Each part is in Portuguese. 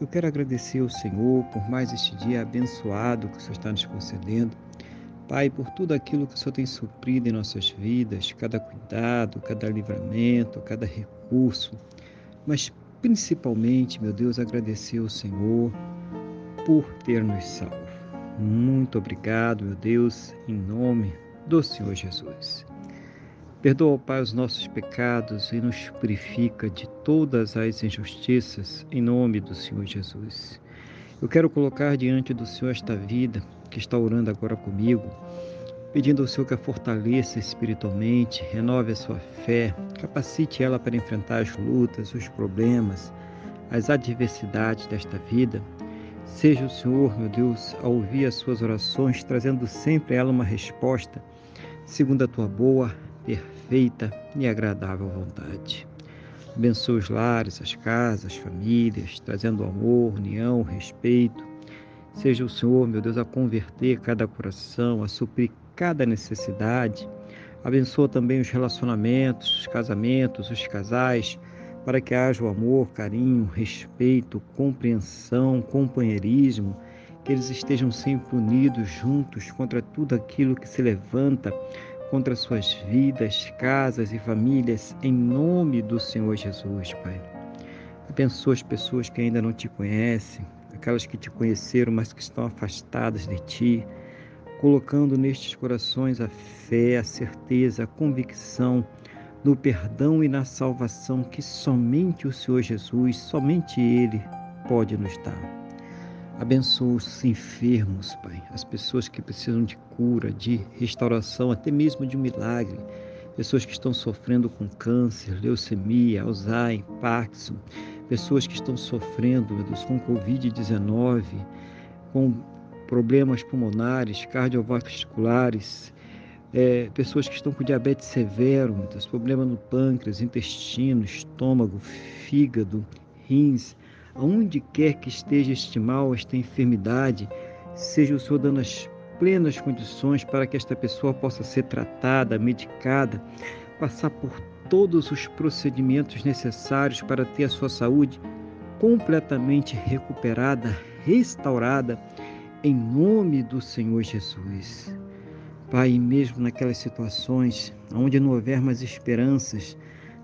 eu quero agradecer ao Senhor por mais este dia abençoado que o Senhor está nos concedendo. Pai, por tudo aquilo que o Senhor tem suprido em nossas vidas, cada cuidado, cada livramento, cada recurso, mas principalmente, meu Deus, agradecer ao Senhor por ter nos salvo. Muito obrigado, meu Deus, em nome do Senhor Jesus. Perdoa, Pai, os nossos pecados e nos purifica de todas as injustiças, em nome do Senhor Jesus. Eu quero colocar diante do Senhor esta vida que está orando agora comigo, pedindo ao Senhor que a fortaleça espiritualmente, renove a sua fé, capacite ela para enfrentar as lutas, os problemas, as adversidades desta vida. Seja o Senhor, meu Deus, a ouvir as suas orações, trazendo sempre a ela uma resposta, segundo a tua boa, perfeita e agradável vontade. Abençoa os lares, as casas, as famílias, trazendo amor, união, respeito. Seja o Senhor, meu Deus, a converter cada coração, a suprir cada necessidade. Abençoa também os relacionamentos, os casamentos, os casais, para que haja o amor, carinho, respeito, compreensão, companheirismo, que eles estejam sempre unidos juntos contra tudo aquilo que se levanta contra suas vidas, casas e famílias, em nome do Senhor Jesus, Pai. Abençoa as pessoas que ainda não te conhecem, aquelas que te conheceram, mas que estão afastadas de ti, colocando nestes corações a fé, a certeza, a convicção no perdão e na salvação que somente o Senhor Jesus, somente Ele pode nos dar. Abençoa os enfermos, Pai, as pessoas que precisam de cura, de restauração, até mesmo de um milagre. Pessoas que estão sofrendo com câncer, leucemia, Alzheimer, Parkinson. Pessoas que estão sofrendo, Deus, com Covid-19, com problemas pulmonares, cardiovasculares. É, pessoas que estão com diabetes severo, meu Deus, problema no pâncreas, intestino, estômago, fígado, rins aonde quer que esteja este mal, esta enfermidade, seja o Senhor dando as plenas condições para que esta pessoa possa ser tratada, medicada, passar por todos os procedimentos necessários para ter a sua saúde completamente recuperada, restaurada, em nome do Senhor Jesus. Pai, mesmo naquelas situações onde não houver mais esperanças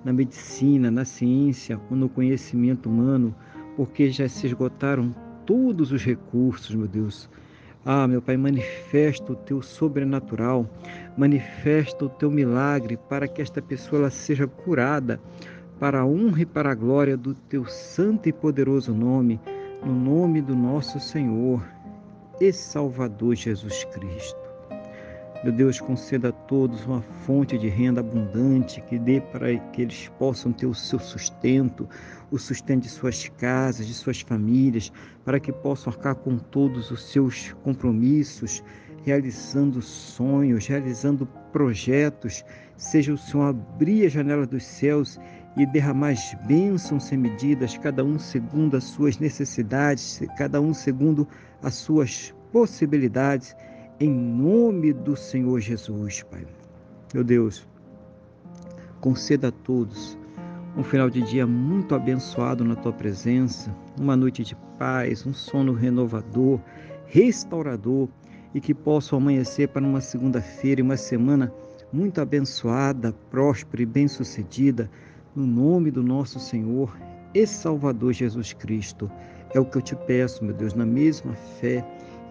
na medicina, na ciência ou no conhecimento humano, porque já se esgotaram todos os recursos, meu Deus. Ah, meu Pai, manifesta o teu sobrenatural, manifesta o teu milagre para que esta pessoa seja curada para a honra e para a glória do teu santo e poderoso nome, no nome do nosso Senhor e Salvador Jesus Cristo. Meu Deus, conceda a todos uma fonte de renda abundante que dê para que eles possam ter o seu sustento, o sustento de suas casas, de suas famílias, para que possam arcar com todos os seus compromissos, realizando sonhos, realizando projetos. Seja o Senhor abrir a janela dos céus e derramar as bênçãos sem medidas, cada um segundo as suas necessidades, cada um segundo as suas possibilidades em nome do Senhor Jesus, Pai. Meu Deus, conceda a todos um final de dia muito abençoado na tua presença, uma noite de paz, um sono renovador, restaurador e que possam amanhecer para uma segunda-feira e uma semana muito abençoada, próspera e bem-sucedida, no nome do nosso Senhor e Salvador Jesus Cristo. É o que eu te peço, meu Deus, na mesma fé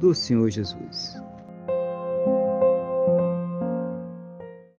do Senhor Jesus.